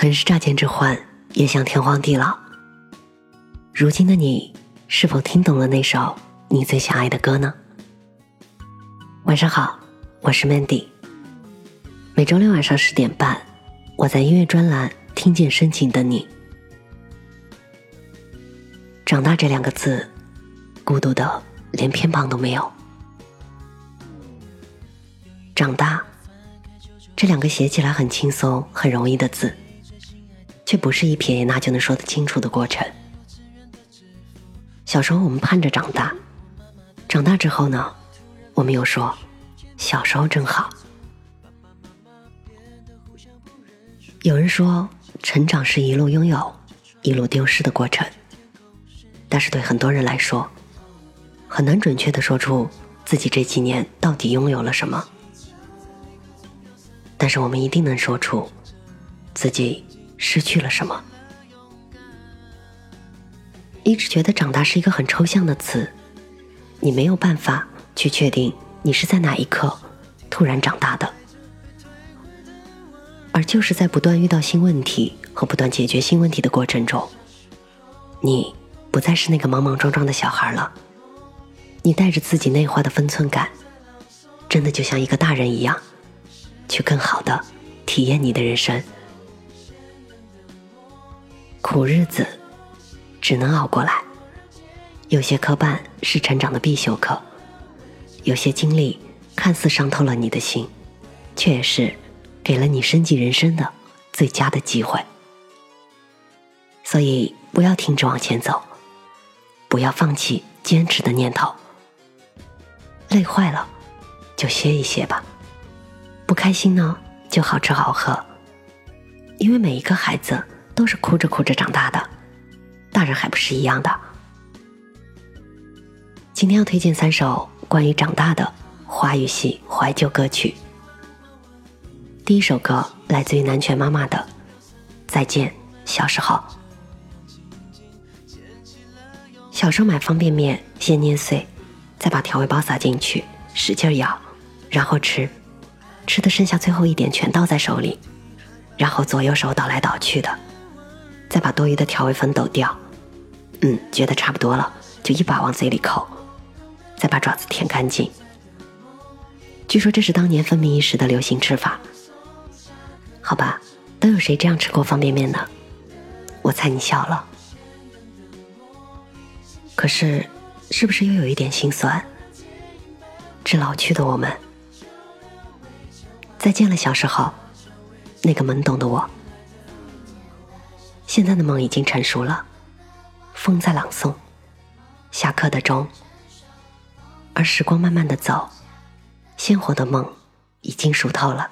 曾是乍见之欢，也想天荒地老。如今的你，是否听懂了那首你最想爱的歌呢？晚上好，我是 Mandy。每周六晚上十点半，我在音乐专栏听见深情的你。长大这两个字，孤独的连偏旁都没有。长大，这两个写起来很轻松、很容易的字，却不是一撇一捺就能说得清楚的过程。小时候我们盼着长大，长大之后呢，我们又说小时候真好。有人说，成长是一路拥有，一路丢失的过程。但是对很多人来说，很难准确的说出自己这几年到底拥有了什么。但是我们一定能说出自己失去了什么。一直觉得长大是一个很抽象的词，你没有办法去确定你是在哪一刻突然长大的，而就是在不断遇到新问题和不断解决新问题的过程中，你不再是那个莽莽撞撞的小孩了，你带着自己内化的分寸感，真的就像一个大人一样。去更好的体验你的人生，苦日子只能熬过来。有些磕绊是成长的必修课，有些经历看似伤透了你的心，却也是给了你升级人生的最佳的机会。所以不要停止往前走，不要放弃坚持的念头。累坏了就歇一歇吧。不开心呢，就好吃好喝，因为每一个孩子都是哭着哭着长大的，大人还不是一样的。今天要推荐三首关于长大的华语系怀旧歌曲。第一首歌来自于南拳妈妈的《再见小时候》。小时候买方便面，先捏碎，再把调味包撒进去，使劲咬，然后吃。吃的剩下最后一点全倒在手里，然后左右手倒来倒去的，再把多余的调味粉抖掉。嗯，觉得差不多了，就一把往嘴里扣，再把爪子舔干净。据说这是当年风靡一时的流行吃法。好吧，都有谁这样吃过方便面呢？我猜你笑了。可是，是不是又有一点心酸？致老去的我们。再见了，小时候，那个懵懂的我。现在的梦已经成熟了，风在朗诵，下课的钟，而时光慢慢的走，鲜活的梦已经熟透了。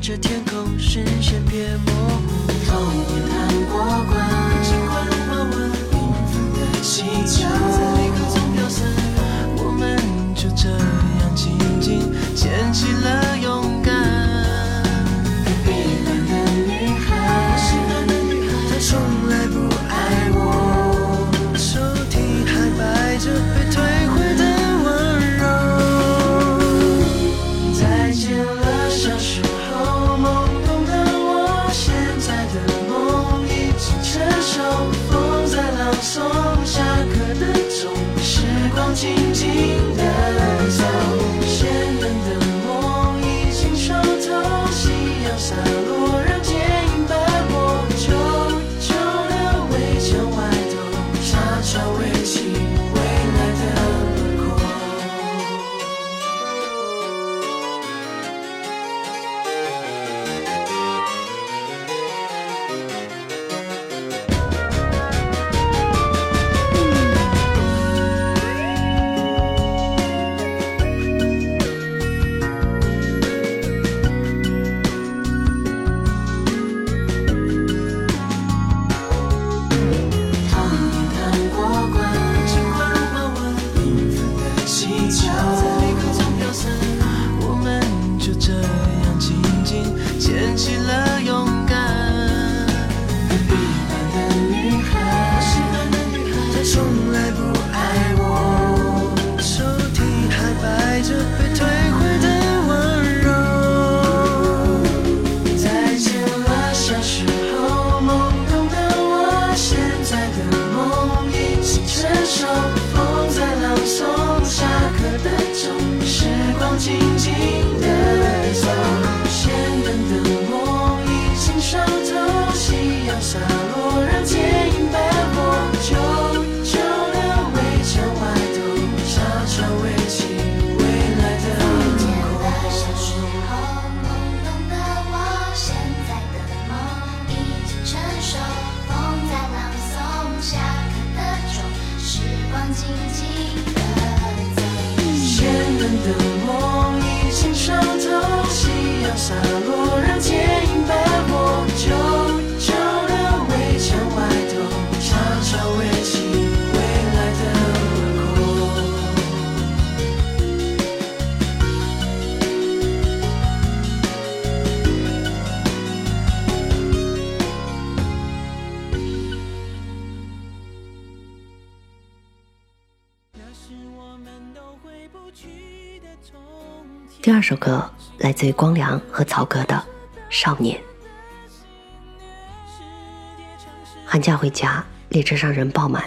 看着天空，视线变模糊。同一年韩国馆，尽管路马问，缤纷的气球在离空中飘散，我们就这样。静静牵起了静静的静静的走。鲜嫩的梦已经烧透，夕阳洒落，让剪第二首歌来自于光良和曹格的《少年》。寒假回家，列车上人爆满，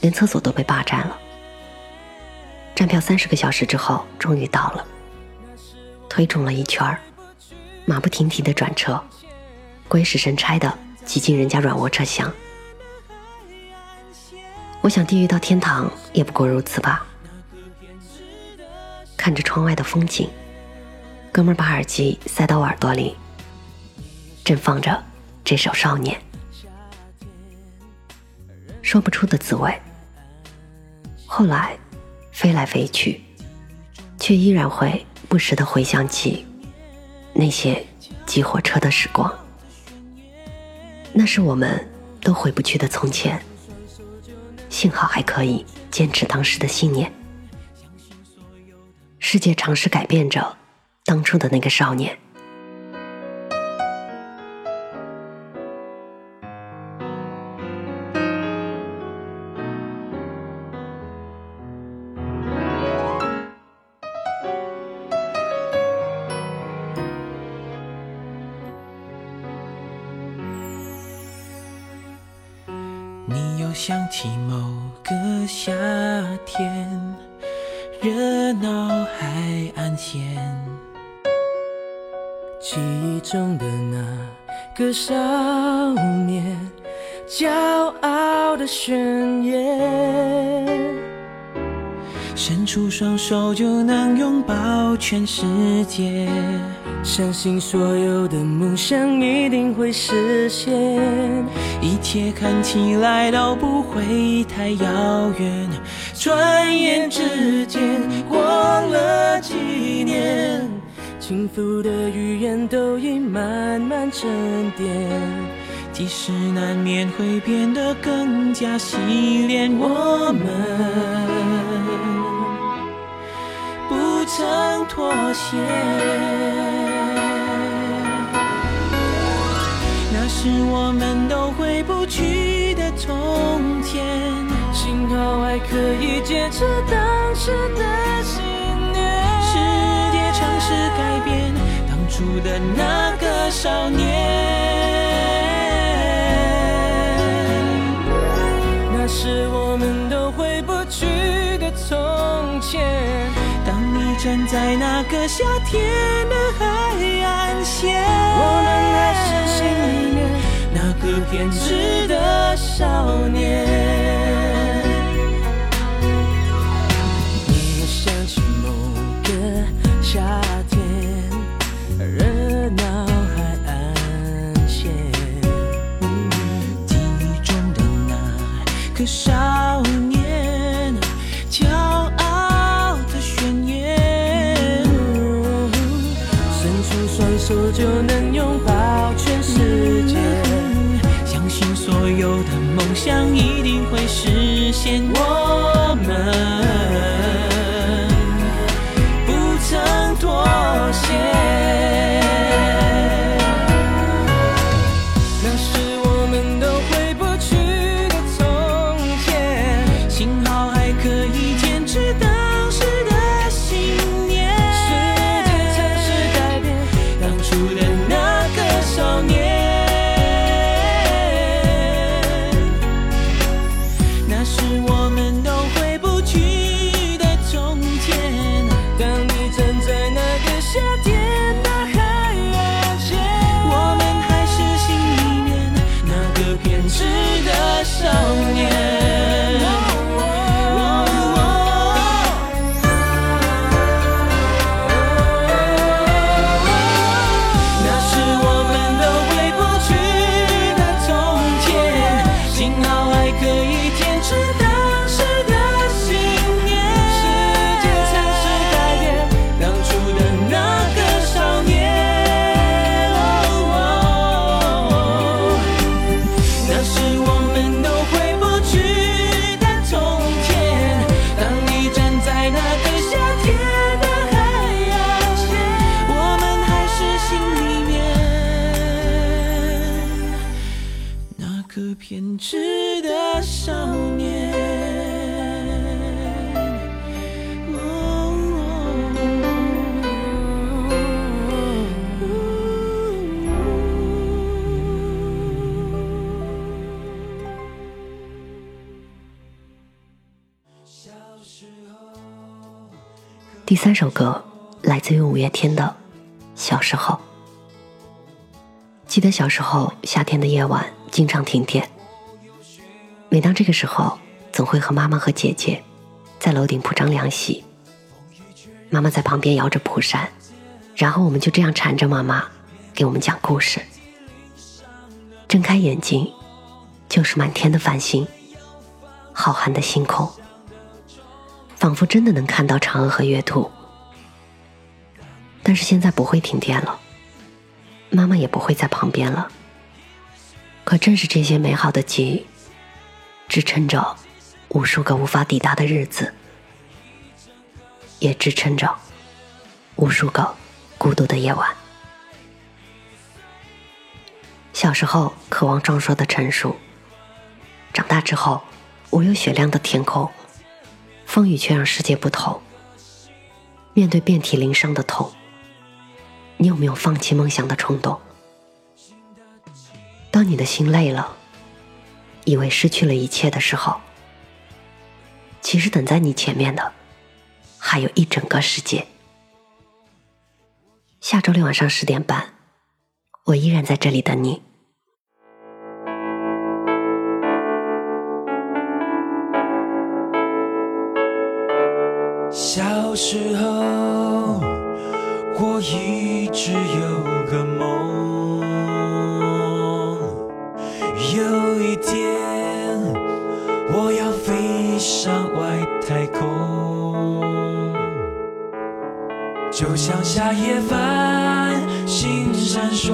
连厕所都被霸占了。站票三十个小时之后，终于到了，推重了一圈，马不停蹄的转车，鬼使神差的挤进人家软卧车厢。我想地狱到天堂也不过如此吧。看着窗外的风景，哥们儿把耳机塞到我耳朵里，正放着这首《少年》，说不出的滋味。后来飞来飞去，却依然会不时的回想起那些挤火车的时光，那是我们都回不去的从前。幸好还可以坚持当时的信念。世界尝试改变着当初的那个少年。你又想起某个夏天，热闹海岸线，记忆中的那个少年，骄傲的宣言，伸出双手就能拥抱全世界，相信所有的梦想一定会实现，一切看起来都不会太遥远。转眼之间过了几年，轻浮的语言都已慢慢沉淀，即使难免会变得更加洗练，我们。曾妥协。那是我们都回不去的从前，幸好还可以坚持当时的信念。世界尝试改变当初的那个少年。那是我们都回不去的从前。站在那个夏天的海岸线，我们还是心里面那个偏执的少年。是。第三首歌来自于五月天的《小时候》。记得小时候夏天的夜晚经常停电，每当这个时候，总会和妈妈和姐姐在楼顶铺张凉席。妈妈在旁边摇着蒲扇，然后我们就这样缠着妈妈给我们讲故事。睁开眼睛，就是满天的繁星，浩瀚的星空，仿佛真的能看到嫦娥和月兔。但是现在不会停电了，妈妈也不会在旁边了。可正是这些美好的记忆，支撑着无数个无法抵达的日子。也支撑着无数个孤独的夜晚。小时候渴望壮硕的成熟，长大之后我有雪亮的天空，风雨却让世界不同。面对遍体鳞伤的痛，你有没有放弃梦想的冲动？当你的心累了，以为失去了一切的时候，其实等在你前面的。还有一整个世界。下周六晚上十点半，我依然在这里等你。小时候，我一直有个梦，有一天我要飞上外太空。就像夏夜繁星闪烁，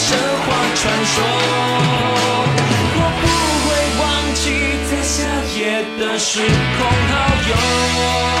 神话传说，我不会忘记在夏夜的时空遨游。